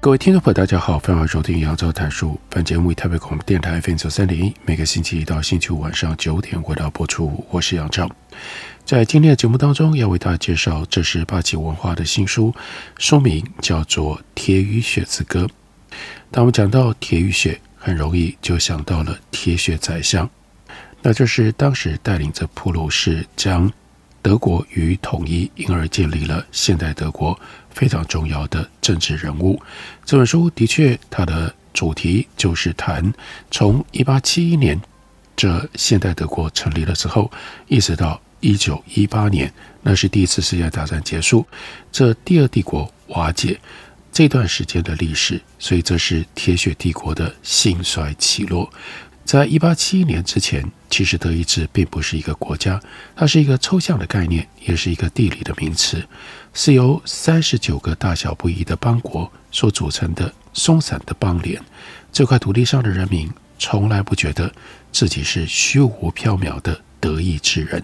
各位听众朋友，大家好，欢迎收听杨照谈书。本节目以台北广播电台 FM 九三点一，每个星期一到星期五晚上九点回到播出。我是杨照，在今天的节目当中，要为大家介绍这是八旗文化的新书，书名叫做《铁与血之歌》。当我们讲到铁与血，很容易就想到了铁血宰相，那就是当时带领着普鲁士将德国与统一，因而建立了现代德国。非常重要的政治人物。这本书的确，它的主题就是谈从一八七一年这现代德国成立了之后，一直到一九一八年，那是第一次世界大战结束，这第二帝国瓦解这段时间的历史。所以，这是铁血帝国的兴衰起落。在一八七一年之前，其实德意志并不是一个国家，它是一个抽象的概念，也是一个地理的名词，是由三十九个大小不一的邦国所组成的松散的邦联。这块土地上的人民从来不觉得自己是虚无缥缈的德意志人，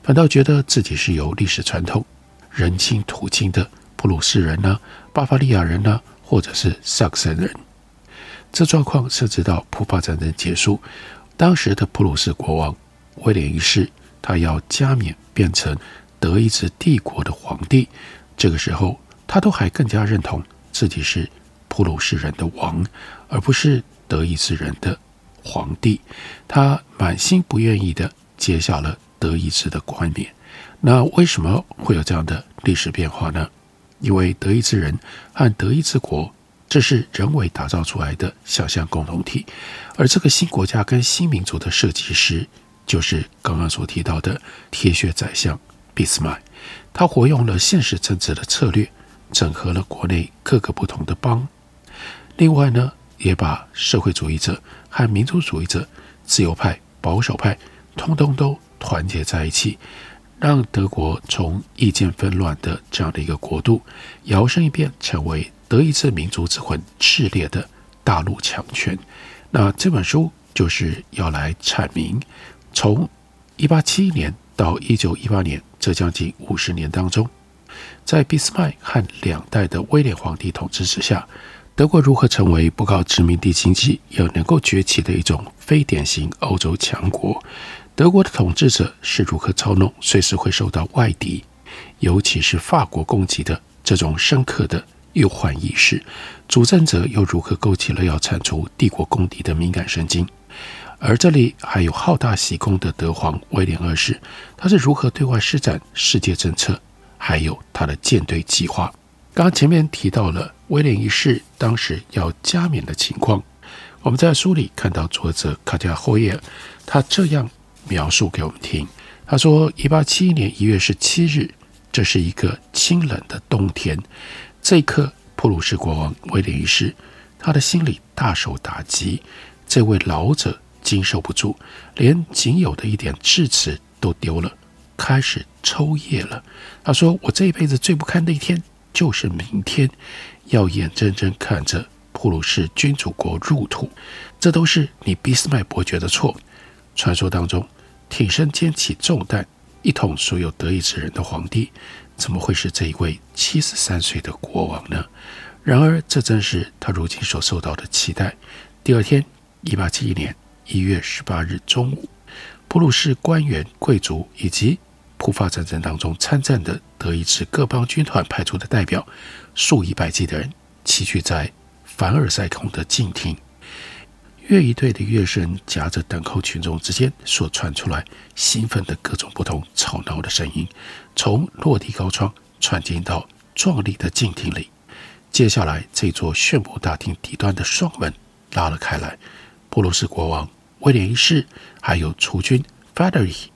反倒觉得自己是由历史传统、人亲土亲的普鲁士人呢、巴伐利亚人呢、或者是萨克森人。这状况甚至到普法战争结束，当时的普鲁士国王威廉一世，他要加冕变成德意志帝国的皇帝，这个时候他都还更加认同自己是普鲁士人的王，而不是德意志人的皇帝。他满心不愿意地接下了德意志的冠冕。那为什么会有这样的历史变化呢？因为德意志人和德意志国。这是人为打造出来的想象共同体，而这个新国家跟新民族的设计师，就是刚刚所提到的铁血宰相俾斯麦。他活用了现实政治的策略，整合了国内各个不同的邦，另外呢，也把社会主义者和民族主义者、自由派、保守派，通通都团结在一起，让德国从意见纷乱的这样的一个国度，摇身一变成为。德意志民族之魂炽烈的大陆强权，那这本书就是要来阐明，从一八七一年到一九一八年这将近五十年当中，在俾斯麦和两代的威廉皇帝统治之下，德国如何成为不靠殖民地经济也能够崛起的一种非典型欧洲强国？德国的统治者是如何操弄随时会受到外敌，尤其是法国攻击的这种深刻的。忧患意识，主政者又如何勾起了要铲除帝国公敌的敏感神经？而这里还有好大喜功的德皇威廉二世，他是如何对外施展世界政策？还有他的舰队计划。刚刚前面提到了威廉一世当时要加冕的情况，我们在书里看到作者卡加霍耶，他这样描述给我们听：他说，一八七一年一月十七日，这是一个清冷的冬天。这一刻，普鲁士国王威廉一世，他的心里大受打击。这位老者经受不住，连仅有的一点智齿都丢了，开始抽噎了。他说：“我这一辈子最不堪的一天，就是明天，要眼睁睁看着普鲁士君主国入土。这都是你俾斯麦伯爵的错。传说当中，挺身肩起重担，一统所有德意志人的皇帝。”怎么会是这一位七十三岁的国王呢？然而，这正是他如今所受到的期待。第二天，一八七一年一月十八日中午，普鲁士官员、贵族以及普法战争当中参战的德意志各邦军团派出的代表，数以百计的人齐聚在凡尔赛宫的镜厅。乐仪队的乐声夹着等候群众之间所传出来，兴奋的各种不同吵闹的声音，从落地高窗传进到壮丽的镜厅里。接下来，这座炫目大厅底端的双门拉了开来，普鲁士国王威廉一世，还有储君弗德里希，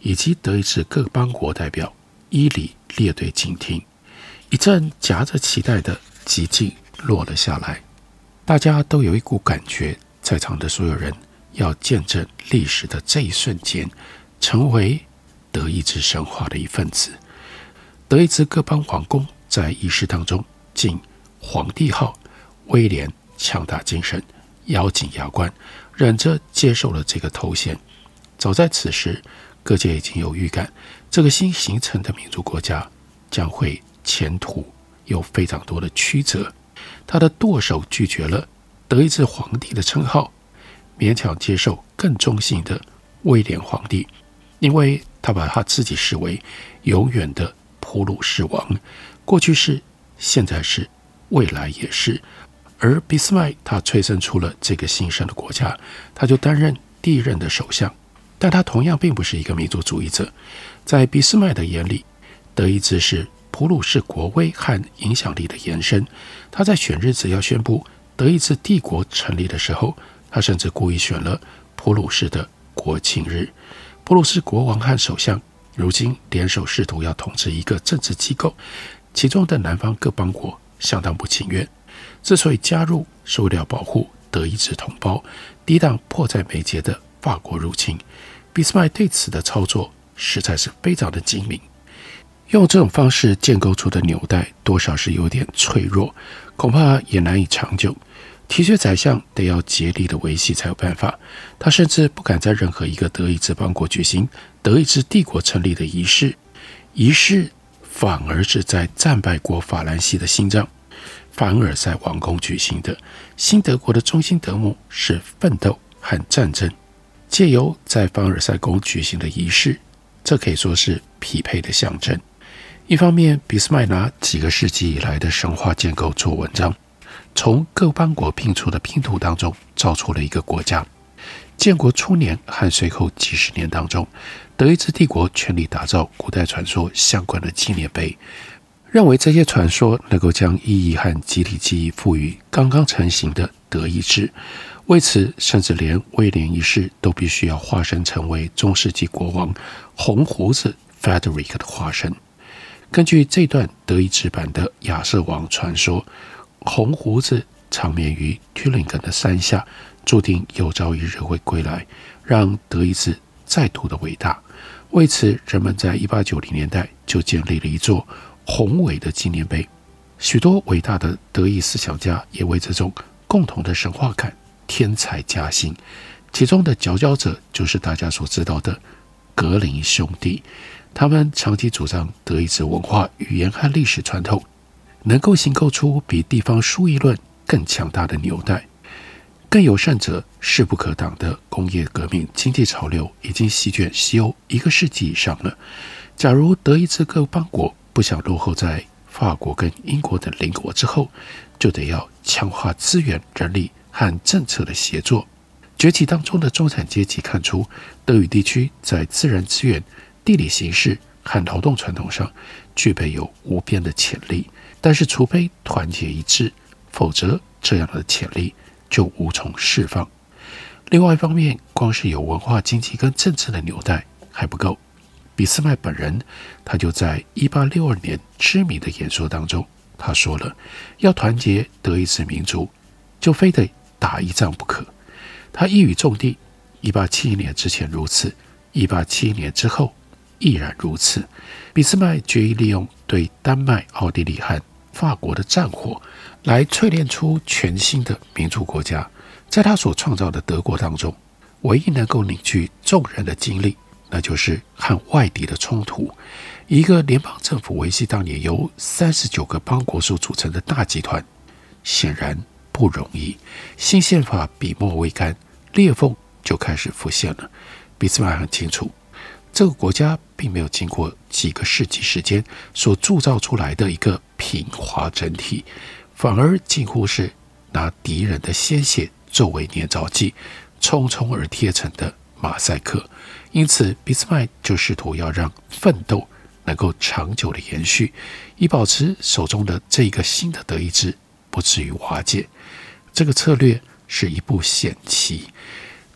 以及德意志各邦国代表伊里列队进厅。一阵夹着期待的寂静落了下来，大家都有一股感觉，在场的所有人要见证历史的这一瞬间，成为德意志神话的一份子。德意志各邦皇宫在仪式当中敬皇帝号，威廉强大精神，咬紧牙关，忍着接受了这个头衔。早在此时，各界已经有预感，这个新形成的民族国家将会前途有非常多的曲折。他的舵手拒绝了德意志皇帝的称号，勉强接受更中性的威廉皇帝，因为他把他自己视为永远的普鲁士王，过去是，现在是，未来也是。而俾斯麦他催生出了这个新生的国家，他就担任第一任的首相。但他同样并不是一个民族主义者，在俾斯麦的眼里，德意志是普鲁士国威和影响力的延伸。他在选日子要宣布德意志帝国成立的时候，他甚至故意选了普鲁士的国庆日。普鲁士国王和首相如今联手试图要统治一个政治机构，其中的南方各邦国相当不情愿。之所以加入，是为了保护德意志同胞，抵挡迫在眉睫的法国入侵。俾斯麦对此的操作实在是非常的精明，用这种方式建构出的纽带多少是有点脆弱，恐怕也难以长久。提厥宰相得要竭力的维系才有办法。他甚至不敢在任何一个德意志邦国举行德意志帝国成立的仪式，仪式反而是在战败国法兰西的心脏凡尔赛王宫举行的。新德国的中心德目是奋斗和战争。借由在凡尔赛宫举行的仪式，这可以说是匹配的象征。一方面，俾斯麦拿几个世纪以来的神话建构做文章，从各邦国拼出的拼图当中造出了一个国家。建国初年和随后几十年当中，德意志帝国全力打造古代传说相关的纪念碑，认为这些传说能够将意义和集体记忆赋予刚刚成型的德意志。为此，甚至连威廉一世都必须要化身成为中世纪国王红胡子 Frederick 的化身。根据这段德意志版的亚瑟王传说，红胡子长眠于 Tübingen 的山下，注定有朝一日会归来，让德意志再度的伟大。为此，人们在一八九零年代就建立了一座宏伟的纪念碑。许多伟大的德意思想家也为这种共同的神话感。添彩加薪，其中的佼佼者就是大家所知道的格林兄弟。他们长期主张德意志文化、语言和历史传统能够形构出比地方书议论更强大的纽带。更有甚者，势不可挡的工业革命经济潮流已经席卷西欧一个世纪以上了。假如德意志各邦国不想落后在法国跟英国等邻国之后，就得要强化资源、人力。和政策的协作，崛起当中的中产阶级看出，德语地区在自然资源、地理形势和劳动传统上具备有无边的潜力。但是，除非团结一致，否则这样的潜力就无从释放。另外一方面，光是有文化、经济跟政治的纽带还不够。俾斯麦本人，他就在一八六二年知名的演说当中，他说了，要团结德意志民族，就非得。打一仗不可，他一语中的。一八七一年之前如此，一八七一年之后亦然如此。俾斯麦决意利用对丹麦、奥地利和法国的战火，来淬炼出全新的民族国家。在他所创造的德国当中，唯一能够凝聚众人的精力，那就是和外敌的冲突。一个联邦政府维系当年由三十九个邦国所组成的大集团，显然。不容易，新宪法笔墨未干，裂缝就开始浮现了。俾斯麦很清楚，这个国家并没有经过几个世纪时间所铸造出来的一个平滑整体，反而近乎是拿敌人的鲜血作为粘着剂，匆匆而贴成的马赛克。因此，俾斯麦就试图要让奋斗能够长久的延续，以保持手中的这一个新的德意志不至于瓦解。这个策略是一步险棋。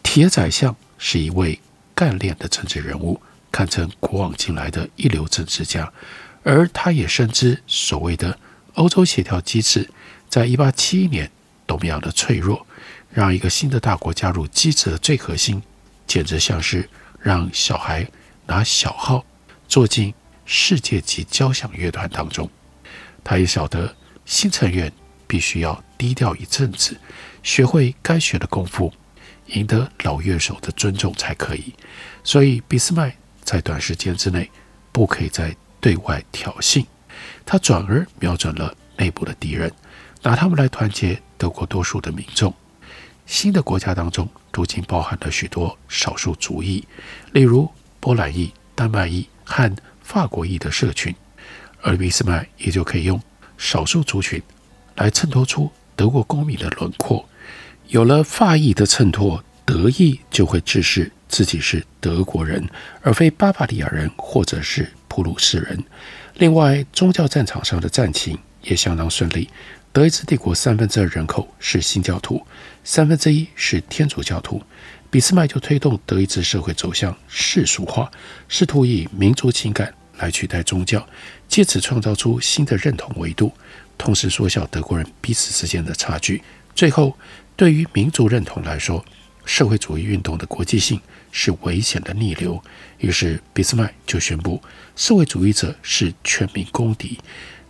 铁宰相是一位干练的政治人物，堪称古往今来的一流政治家。而他也深知所谓的欧洲协调机制，在一八七一年多么样的脆弱，让一个新的大国加入机制的最核心，简直像是让小孩拿小号坐进世界级交响乐团当中。他也晓得新成员必须要低调一阵子，学会该学的功夫，赢得老乐手的尊重才可以。所以，俾斯麦在短时间之内不可以再对外挑衅，他转而瞄准了内部的敌人，拿他们来团结德国多数的民众。新的国家当中，如今包含了许多少数族裔，例如波兰裔、丹麦裔和法国裔的社群，而俾斯麦也就可以用少数族群来衬托出德国公民的轮廓。有了法裔的衬托，德裔就会自视自己是德国人，而非巴伐利亚人或者是普鲁士人。另外，宗教战场上的战情也相当顺利。德意志帝国三分之二人口是新教徒，三分之一是天主教徒。俾斯麦就推动德意志社会走向世俗化，试图以民族情感来取代宗教，借此创造出新的认同维度，同时缩小德国人彼此之间的差距。最后，对于民族认同来说，社会主义运动的国际性是危险的逆流。于是，俾斯麦就宣布，社会主义者是全民公敌。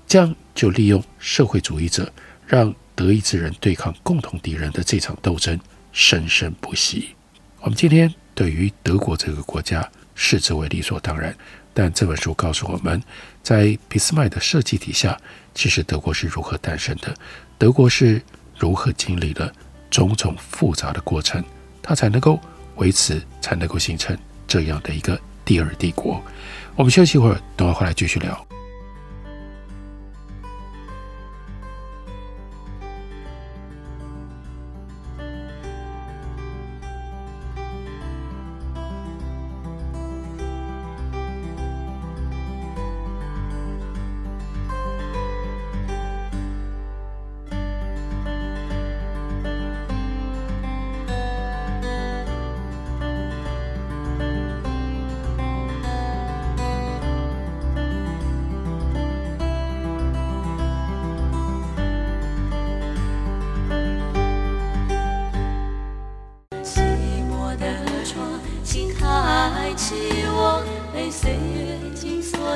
这样就利用社会主义者，让德意志人对抗共同敌人的这场斗争生生不息。我们今天对于德国这个国家视之为理所当然，但这本书告诉我们，在俾斯麦的设计底下，其实德国是如何诞生的，德国是如何经历了种种复杂的过程，它才能够维持，才能够形成这样的一个第二帝国。我们休息一会儿，等会回来继续聊。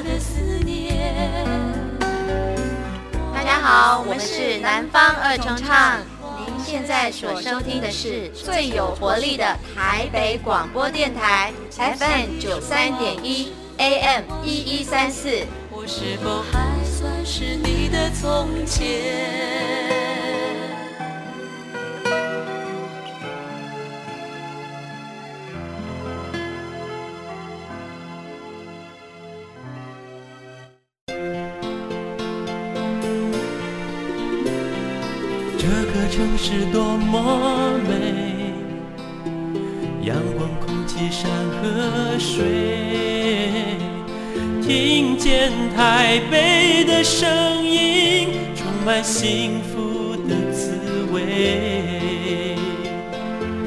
的思念大家好我们是南方二重唱您现在所收听的是最有活力的台北广播电台 fm 九三点一 am 一一三四。我是否还算是你的从前？是多么美，阳光、空气、山和水，听见台北的声音，充满幸福的滋味。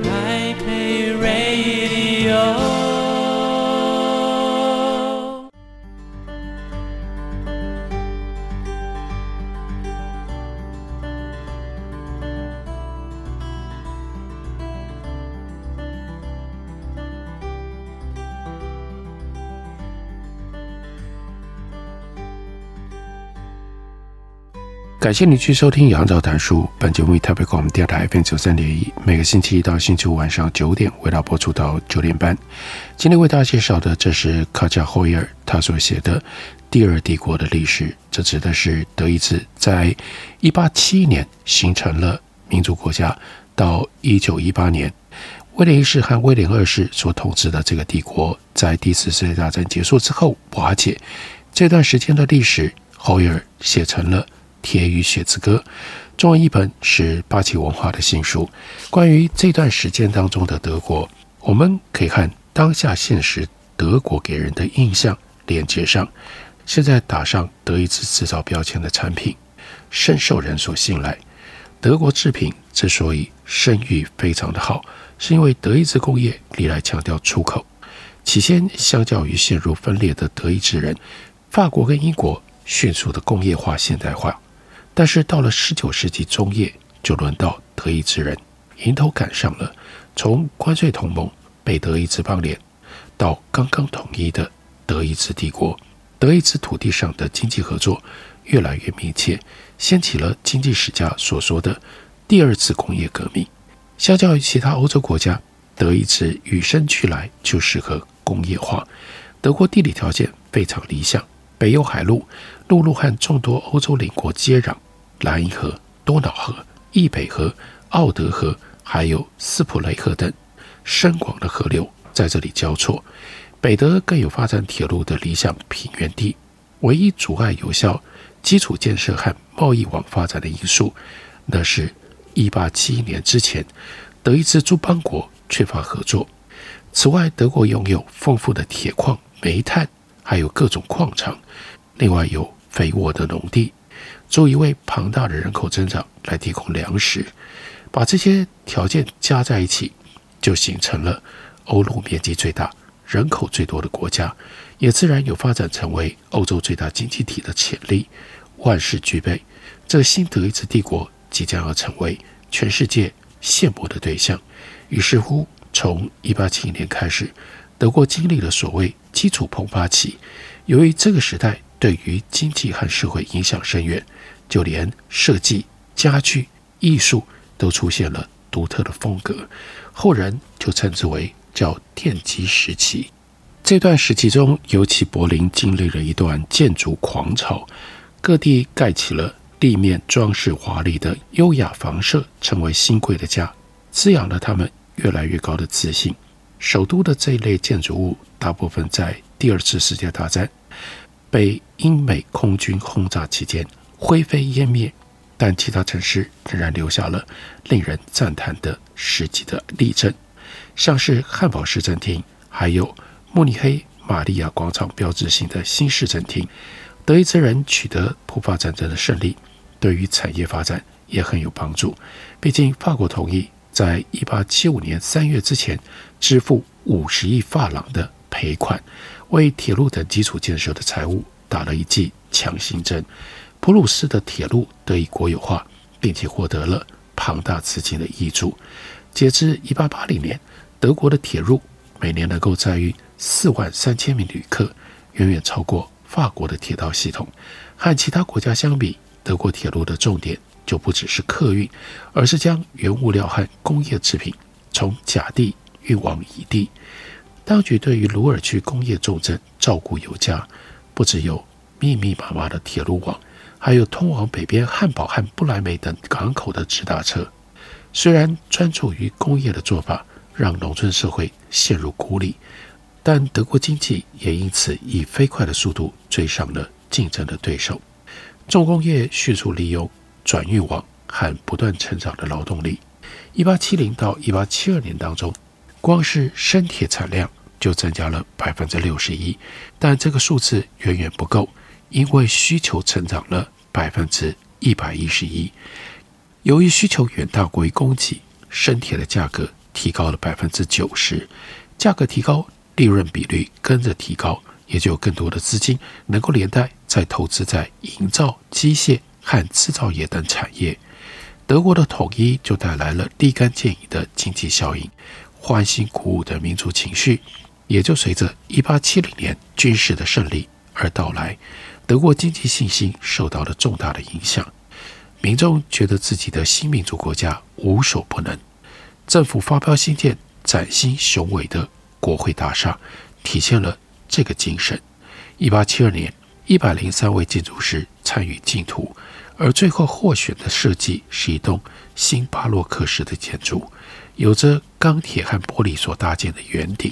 台北 Radio。感谢你去收听《杨照谈书》。本节目以台北广播电台 FM 九三点一，每个星期一到星期五晚上九点，为大家播出到九点半。今天为大家介绍的，这是卡贾·霍耶尔他所写的《第二帝国的历史》，这指的是德意志在一八七一年形成了民族国家，到一九一八年，威廉一世和威廉二世所统治的这个帝国，在第一次世界大战结束之后瓦解。这段时间的历史，霍耶尔写成了。《铁与血之歌》，中文译本是八旗文化的新书。关于这段时间当中的德国，我们可以看当下现实德国给人的印象连接上。现在打上德意志制造标签的产品，深受人所信赖。德国制品之所以声誉非常的好，是因为德意志工业历来强调出口。起先，相较于陷入分裂的德意志人，法国跟英国迅速的工业化现代化，但是到了十九世纪中叶，就轮到德意志人迎头赶上了，从关税同盟、北德意志邦联到刚刚统一的德意志帝国，德意志土地上的经济合作越来越密切，掀起了经济学家所说的第二次工业革命。相较于其他欧洲国家，德意志与生俱来就适合工业化。德国地理条件非常理想，北有海路，陆路和众多欧洲邻国接壤，莱茵河、多瑙河、易北河、奥德河，还有斯普雷河等深广的河流在这里交错。北德更有发展铁路的理想平原地。唯一阻碍有效基础建设和贸易网发展的因素，那是1871年之前，德意志诸邦国缺乏合作。此外，德国拥有丰富的铁矿。煤炭，还有各种矿场，另外有肥沃的农地，足以为庞大的人口增长来提供粮食。把这些条件加在一起，就形成了欧陆面积最大、人口最多的国家，也自然有发展成为欧洲最大经济体的潜力。万事俱备，这个新德意志帝国即将要成为全世界羡慕的对象。于是乎，从一八七一年开始。德国经历了所谓基础膨发期，由于这个时代对于经济和社会影响深远，就连设计、家具、艺术都出现了独特的风格，后人就称之为叫奠基时期。这段时期中，尤其柏林经历了一段建筑狂潮，各地盖起了立面装饰华丽的优雅房舍，成为新贵的家，滋养了他们越来越高的自信。首都的这一类建筑物，大部分在第二次世界大战被英美空军轰炸期间灰飞烟灭，但其他城市仍然留下了令人赞叹的实际的例证，像是汉堡市政厅，还有慕尼黑玛利亚广场标志性的新市政厅。德意志人取得普法战争的胜利，对于产业发展也很有帮助。毕竟法国同意。在一八七五年三月之前，支付五十亿法郎的赔款，为铁路等基础建设的财务打了一剂强心针。普鲁士的铁路得以国有化，并且获得了庞大资金的挹注。截至一八八零年，德国的铁路每年能够载运四万三千名旅客，远远超过法国的铁道系统。和其他国家相比，德国铁路的重点。就不只是客运，而是将原物料和工业制品从甲地运往乙地。当局对于鲁尔区工业重镇照顾有加，不只有密密麻麻的铁路网，还有通往北边汉堡和不来梅等港口的直达车。虽然专注于工业的做法让农村社会陷入孤立，但德国经济也因此以飞快的速度追上了竞争的对手。重工业迅速利用。转运网和不断成长的劳动力，一八七零到一八七二年当中，光是生铁产量就增加了百分之六十一，但这个数字远远不够，因为需求成长了百分之一百一十一。由于需求远大过于供给，生铁的价格提高了百分之九十，价格提高，利润比率跟着提高，也就有更多的资金能够连带再投资在营造机械。和制造业等产业，德国的统一就带来了立竿见影的经济效应，欢欣鼓舞的民族情绪也就随着1870年军事的胜利而到来。德国经济信心受到了重大的影响，民众觉得自己的新民主国家无所不能。政府发标新建崭新雄伟的国会大厦，体现了这个精神。1872年，一百零三位建筑师参与竞图。而最后获选的设计是一栋新巴洛克式的建筑，有着钢铁和玻璃所搭建的圆顶。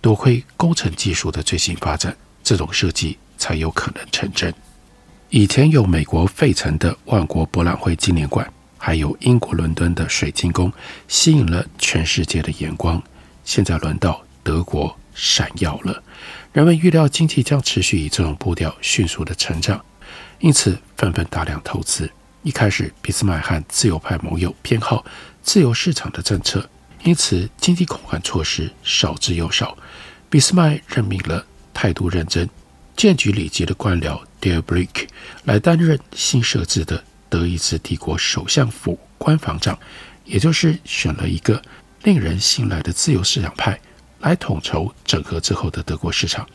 多亏工程技术的最新发展，这种设计才有可能成真。以前有美国费城的万国博览会纪念馆，还有英国伦敦的水晶宫，吸引了全世界的眼光。现在轮到德国闪耀了。人们预料经济将持续以这种步调迅速的成长。因此，纷纷大量投资。一开始，俾斯麦和自由派盟友偏好自由市场的政策，因此经济控管措施少之又少。俾斯麦任命了态度认真、建局里级的官僚 Delbrick 来担任新设置的德意志帝国首相府官房长，也就是选了一个令人信赖的自由市场派来统筹整合之后的德国市场。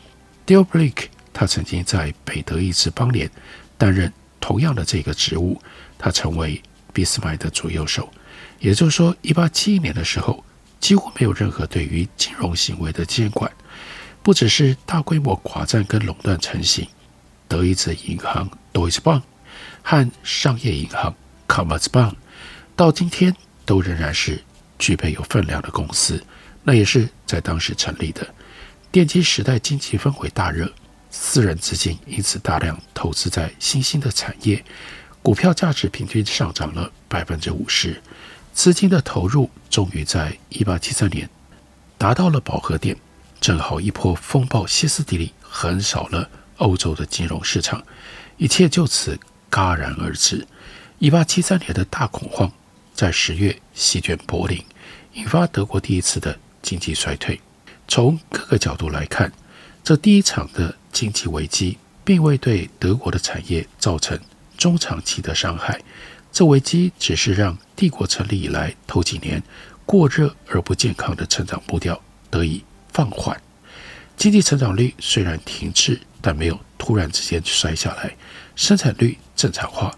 Delbrick 他曾经在北德意志邦联担任同样的这个职务，他成为俾斯麦的左右手。也就是说，一八七一年的时候，几乎没有任何对于金融行为的监管。不只是大规模寡占跟垄断成型，德意志银行 Deutsche Bank 和商业银行 Commerzbank 到今天都仍然是具备有分量的公司。那也是在当时成立的。电机时代经济氛围大热，私人资金因此大量投资在新兴的产业，股票价值平均上涨了百分之五十。资金的投入终于在一八七三年达到了饱和点。正好一波风暴歇斯底里横扫了欧洲的金融市场，一切就此戛然而止。一八七三年的大恐慌在十月席卷柏林，引发德国第一次的经济衰退。从各个角度来看，这第一场的经济危机并未对德国的产业造成中长期的伤害，这危机只是让帝国成立以来头几年过热而不健康的成长步调得以放缓，经济成长率虽然停滞，但没有突然之间摔下来，生产率正常化，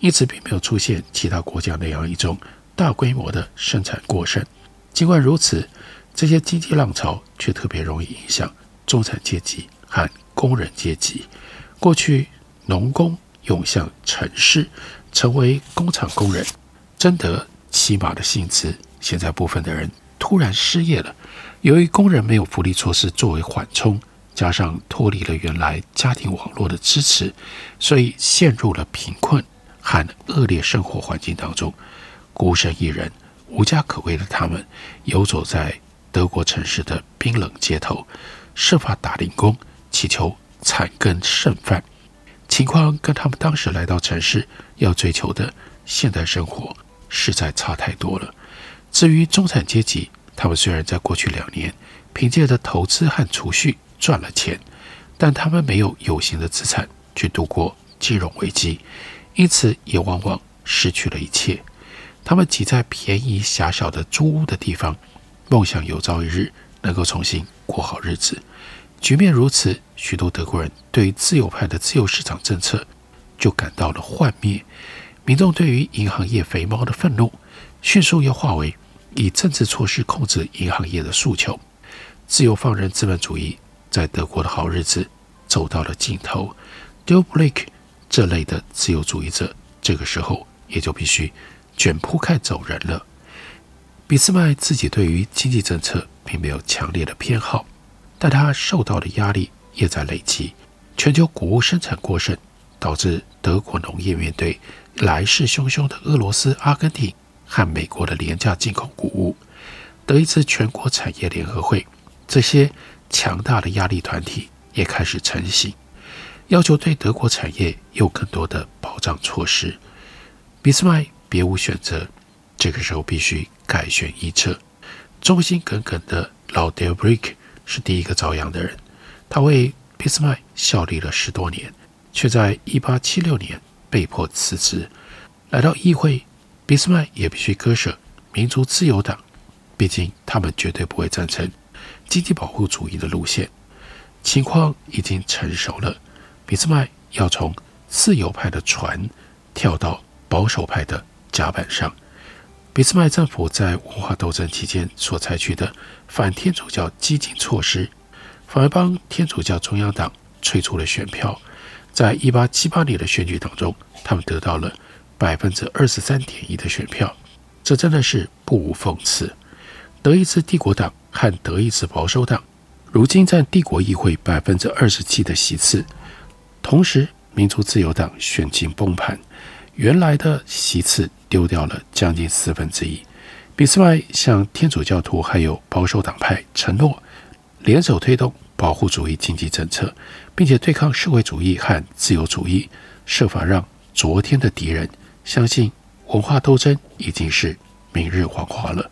因此并没有出现其他国家那样一种大规模的生产过剩。尽管如此，这些经济浪潮却特别容易影响中产阶级和工人阶级。过去农工涌向城市，成为工厂工人，争得起码的薪资。现在部分的人突然失业了。由于工人没有福利措施作为缓冲，加上脱离了原来家庭网络的支持，所以陷入了贫困和恶劣生活环境当中。孤身一人、无家可归的他们，游走在德国城市的冰冷街头，设法打零工，祈求残羹剩饭。情况跟他们当时来到城市要追求的现代生活实在差太多了。至于中产阶级，他们虽然在过去两年凭借着投资和储蓄赚了钱，但他们没有有形的资产去度过金融危机，因此也往往失去了一切。他们挤在便宜狭小的租屋的地方，梦想有朝一日能够重新过好日子。局面如此，许多德国人对于自由派的自由市场政策就感到了幻灭。民众对于银行业肥猫的愤怒，迅速又化为。以政治措施控制银行业的诉求，自由放任资本主义在德国的好日子走到了尽头。Delbrick 这类的自由主义者，这个时候也就必须卷铺盖走人了。俾斯麦自己对于经济政策并没有强烈的偏好，但他受到的压力也在累积。全球谷物生产过剩，导致德国农业面对来势汹汹的俄罗斯、阿根廷。和美国的廉价进口谷物，德意志全国产业联合会这些强大的压力团体也开始成型，要求对德国产业有更多的保障措施。俾斯麦别无选择，这个时候必须改弦易辙。忠心耿耿的老 Delbrick 是第一个遭殃的人，他为俾斯麦效力了十多年，却在一八七六年被迫辞职，来到议会。俾斯麦也必须割舍民族自由党，毕竟他们绝对不会赞成经济保护主义的路线。情况已经成熟了，俾斯麦要从自由派的船跳到保守派的甲板上。俾斯麦政府在文化斗争期间所采取的反天主教激进措施，反而帮天主教中央党催出了选票。在一八七八年的选举当中，他们得到了。百分之二十三点一的选票，这真的是不无讽刺。德意志帝国党和德意志保守党如今占帝国议会百分之二十七的席次，同时民族自由党选情崩盘，原来的席次丢掉了将近四分之一。俾斯麦向天主教徒还有保守党派承诺，联手推动保护主义经济政策，并且对抗社会主义和自由主义，设法让昨天的敌人。相信文化斗争已经是明日黄花了，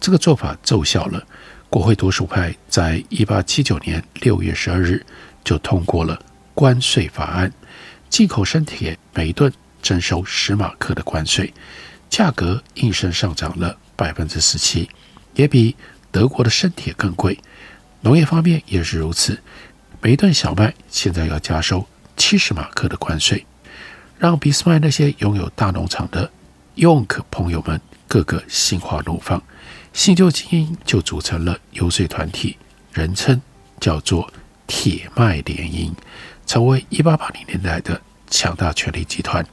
这个做法奏效了。国会多数派在一八七九年六月十二日就通过了关税法案，进口生铁每吨征收十马克的关税，价格应声上涨了百分之十七，也比德国的生铁更贵。农业方面也是如此，每吨小麦现在要加收七十马克的关税，让俾斯麦那些拥有大农场的 Yonk 朋友们个个心花怒放，新旧精英就组成了游说团体，人称叫做。铁麦联营成为一八八零年代的强大权力集团，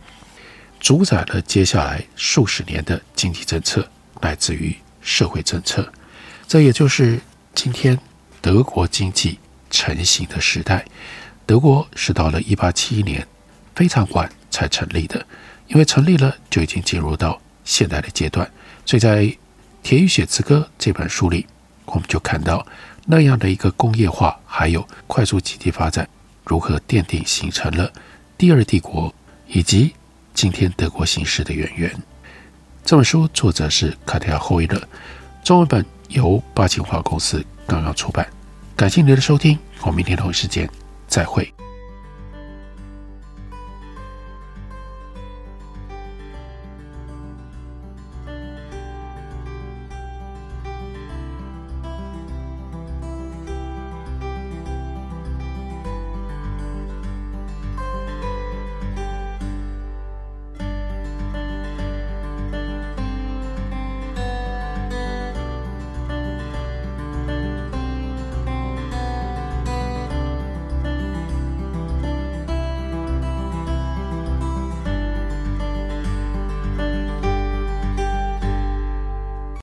主宰了接下来数十年的经济政策，乃至于社会政策。这也就是今天德国经济成型的时代。德国是到了一八七一年非常晚才成立的，因为成立了就已经进入到现代的阶段。所以在《铁与血之歌》这本书里，我们就看到。那样的一个工业化，还有快速经济发展，如何奠定形成了第二帝国以及今天德国形势的渊源？这本书作者是卡特亚·霍伊勒，中文本由八景华公司刚刚出版。感谢您的收听，我们明天同一时间再会。